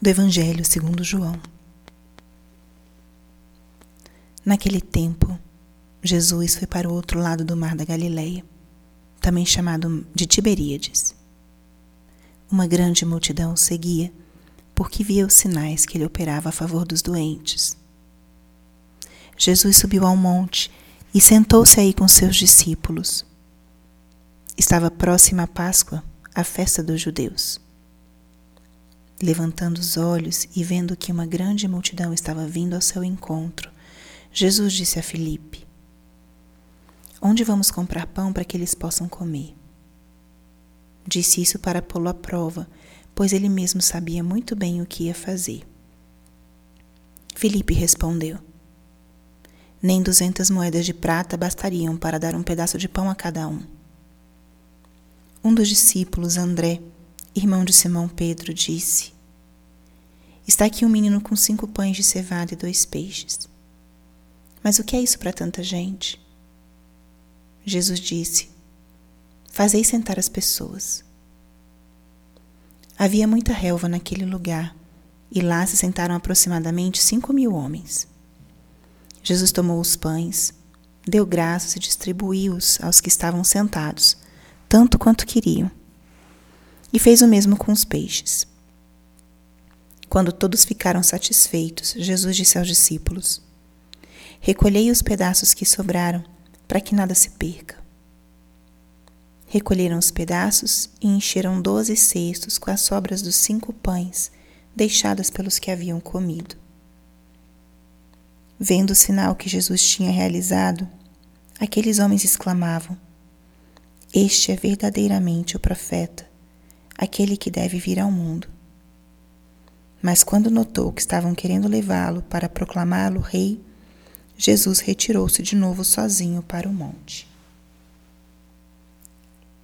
do Evangelho segundo João. Naquele tempo, Jesus foi para o outro lado do mar da Galileia, também chamado de Tiberíades. Uma grande multidão seguia, porque via os sinais que ele operava a favor dos doentes. Jesus subiu ao monte e sentou-se aí com seus discípulos. Estava próxima a Páscoa, a festa dos judeus. Levantando os olhos e vendo que uma grande multidão estava vindo ao seu encontro, Jesus disse a Filipe: Onde vamos comprar pão para que eles possam comer? Disse isso para pô-lo à prova, pois ele mesmo sabia muito bem o que ia fazer. Filipe respondeu: Nem duzentas moedas de prata bastariam para dar um pedaço de pão a cada um. Um dos discípulos, André, irmão de Simão Pedro, disse: Está aqui um menino com cinco pães de cevada e dois peixes. Mas o que é isso para tanta gente? Jesus disse: Fazei sentar as pessoas. Havia muita relva naquele lugar, e lá se sentaram aproximadamente cinco mil homens. Jesus tomou os pães, deu graças e distribuiu-os aos que estavam sentados, tanto quanto queriam. E fez o mesmo com os peixes. Quando todos ficaram satisfeitos, Jesus disse aos discípulos: Recolhei os pedaços que sobraram, para que nada se perca. Recolheram os pedaços e encheram doze cestos com as sobras dos cinco pães deixadas pelos que haviam comido. Vendo o sinal que Jesus tinha realizado, aqueles homens exclamavam: Este é verdadeiramente o profeta, aquele que deve vir ao mundo. Mas quando notou que estavam querendo levá-lo para proclamá-lo rei, Jesus retirou-se de novo sozinho para o monte.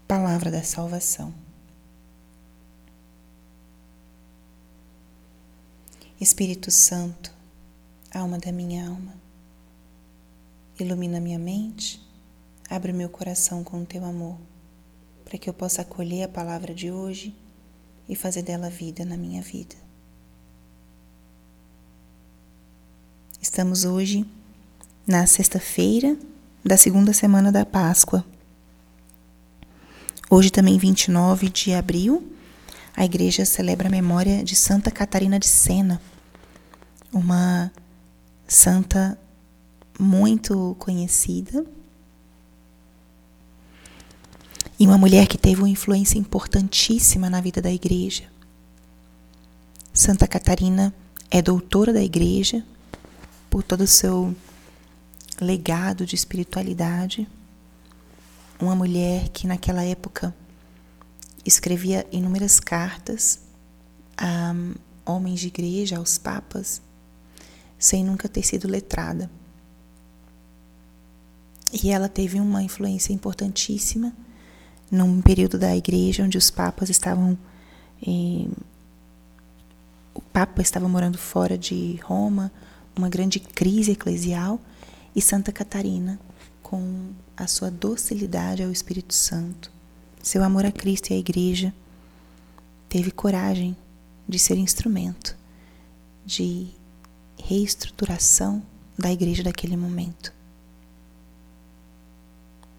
Palavra da Salvação. Espírito Santo, alma da minha alma, ilumina minha mente, abre meu coração com o teu amor, para que eu possa acolher a palavra de hoje e fazer dela vida na minha vida. Estamos hoje na sexta-feira da segunda semana da Páscoa. Hoje, também 29 de abril, a igreja celebra a memória de Santa Catarina de Sena, uma santa muito conhecida e uma mulher que teve uma influência importantíssima na vida da igreja. Santa Catarina é doutora da igreja por todo o seu legado de espiritualidade. Uma mulher que naquela época escrevia inúmeras cartas a homens de igreja, aos papas, sem nunca ter sido letrada. E ela teve uma influência importantíssima num período da igreja onde os papas estavam. Eh, o Papa estava morando fora de Roma, uma grande crise eclesial e Santa Catarina, com a sua docilidade ao Espírito Santo, seu amor a Cristo e à Igreja, teve coragem de ser instrumento de reestruturação da Igreja daquele momento.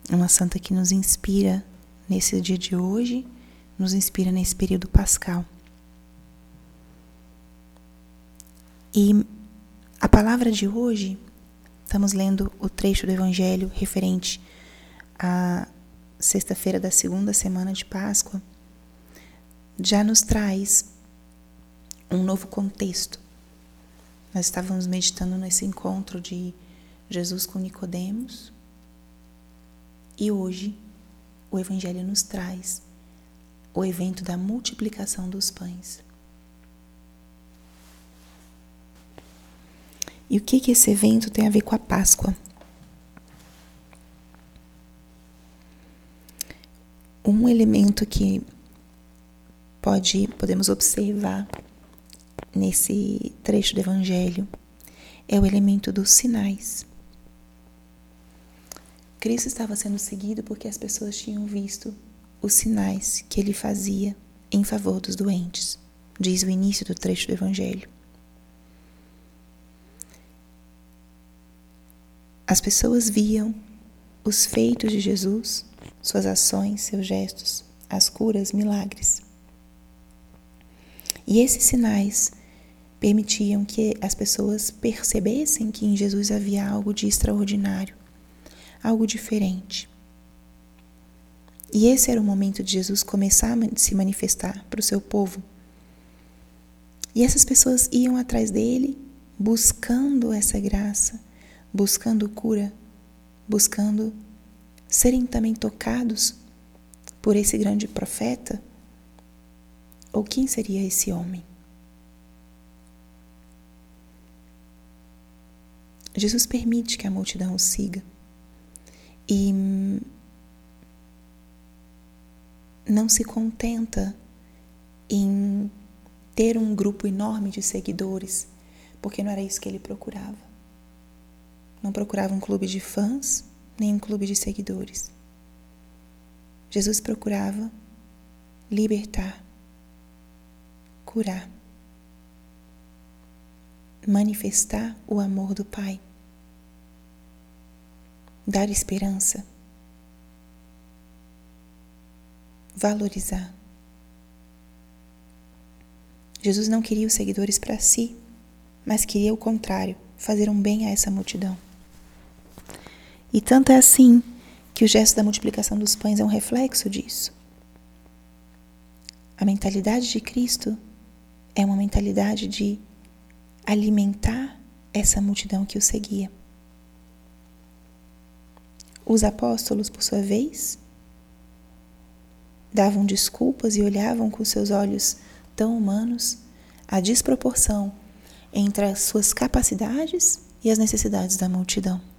Uma santa que nos inspira nesse dia de hoje, nos inspira nesse período pascal. E a palavra de hoje, estamos lendo o trecho do Evangelho referente à sexta-feira da segunda semana de Páscoa, já nos traz um novo contexto. Nós estávamos meditando nesse encontro de Jesus com Nicodemos e hoje o Evangelho nos traz o evento da multiplicação dos pães. E o que, que esse evento tem a ver com a Páscoa? Um elemento que pode podemos observar nesse trecho do Evangelho é o elemento dos sinais. Cristo estava sendo seguido porque as pessoas tinham visto os sinais que ele fazia em favor dos doentes, diz o início do trecho do Evangelho. As pessoas viam os feitos de Jesus, suas ações, seus gestos, as curas, milagres. E esses sinais permitiam que as pessoas percebessem que em Jesus havia algo de extraordinário, algo diferente. E esse era o momento de Jesus começar a se manifestar para o seu povo. E essas pessoas iam atrás dele, buscando essa graça, buscando cura, buscando serem também tocados por esse grande profeta? Ou quem seria esse homem? Jesus permite que a multidão o siga e não se contenta em ter um grupo enorme de seguidores, porque não era isso que ele procurava. Não procurava um clube de fãs, nem um clube de seguidores. Jesus procurava libertar, curar, manifestar o amor do Pai, dar esperança, valorizar. Jesus não queria os seguidores para si, mas queria o contrário, fazer um bem a essa multidão. E tanto é assim que o gesto da multiplicação dos pães é um reflexo disso. A mentalidade de Cristo é uma mentalidade de alimentar essa multidão que o seguia. Os apóstolos, por sua vez, davam desculpas e olhavam com seus olhos tão humanos a desproporção entre as suas capacidades e as necessidades da multidão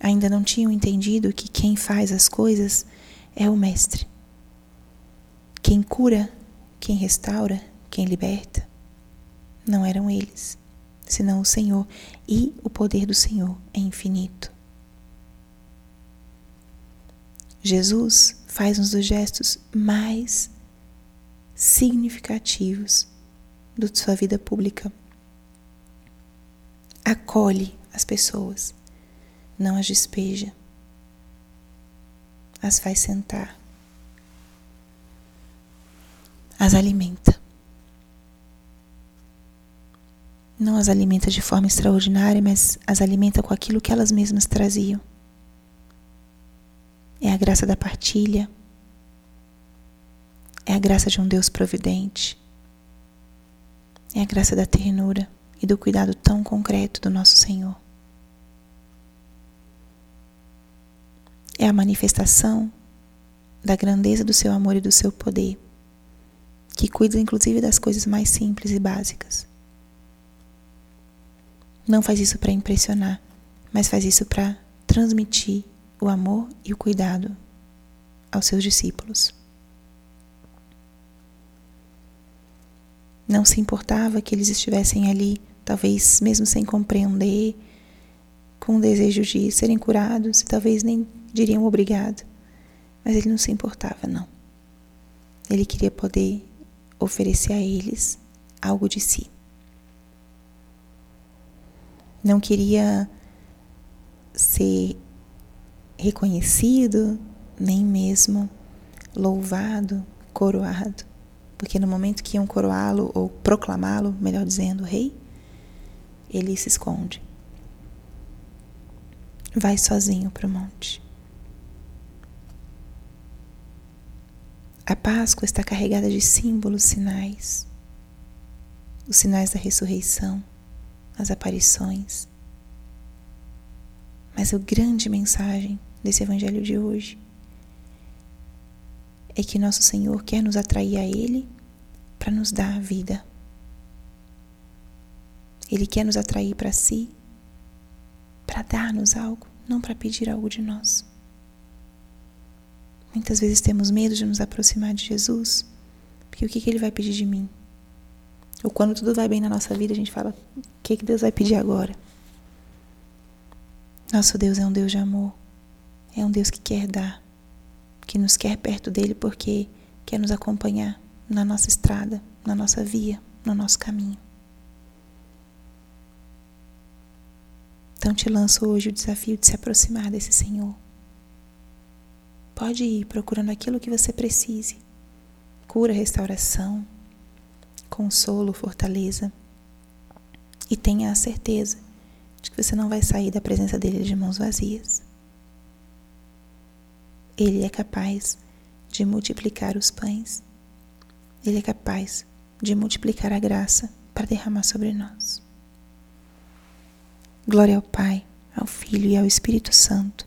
ainda não tinham entendido que quem faz as coisas é o Mestre. Quem cura, quem restaura, quem liberta, não eram eles, senão o Senhor, e o poder do Senhor é infinito. Jesus faz um dos gestos mais significativos da sua vida pública. Acolhe as pessoas não as despeja, as faz sentar, as alimenta. Não as alimenta de forma extraordinária, mas as alimenta com aquilo que elas mesmas traziam. É a graça da partilha, é a graça de um Deus providente, é a graça da ternura e do cuidado tão concreto do nosso Senhor. A manifestação da grandeza do seu amor e do seu poder, que cuida inclusive das coisas mais simples e básicas. Não faz isso para impressionar, mas faz isso para transmitir o amor e o cuidado aos seus discípulos. Não se importava que eles estivessem ali, talvez mesmo sem compreender, com o desejo de serem curados, e talvez nem diriam obrigado. Mas ele não se importava, não. Ele queria poder oferecer a eles algo de si. Não queria ser reconhecido, nem mesmo louvado, coroado, porque no momento que iam coroá-lo ou proclamá-lo, melhor dizendo, rei, ele se esconde. Vai sozinho para o monte. A Páscoa está carregada de símbolos, sinais. Os sinais da ressurreição, as aparições. Mas a grande mensagem desse evangelho de hoje é que nosso Senhor quer nos atrair a Ele para nos dar a vida. Ele quer nos atrair para si, para dar-nos algo, não para pedir algo de nós. Muitas vezes temos medo de nos aproximar de Jesus, porque o que, que ele vai pedir de mim? Ou quando tudo vai bem na nossa vida, a gente fala: o que, que Deus vai pedir agora? Nosso Deus é um Deus de amor, é um Deus que quer dar, que nos quer perto dele porque quer nos acompanhar na nossa estrada, na nossa via, no nosso caminho. Então te lanço hoje o desafio de se aproximar desse Senhor. Pode ir procurando aquilo que você precise: cura, restauração, consolo, fortaleza. E tenha a certeza de que você não vai sair da presença dele de mãos vazias. Ele é capaz de multiplicar os pães. Ele é capaz de multiplicar a graça para derramar sobre nós. Glória ao Pai, ao Filho e ao Espírito Santo,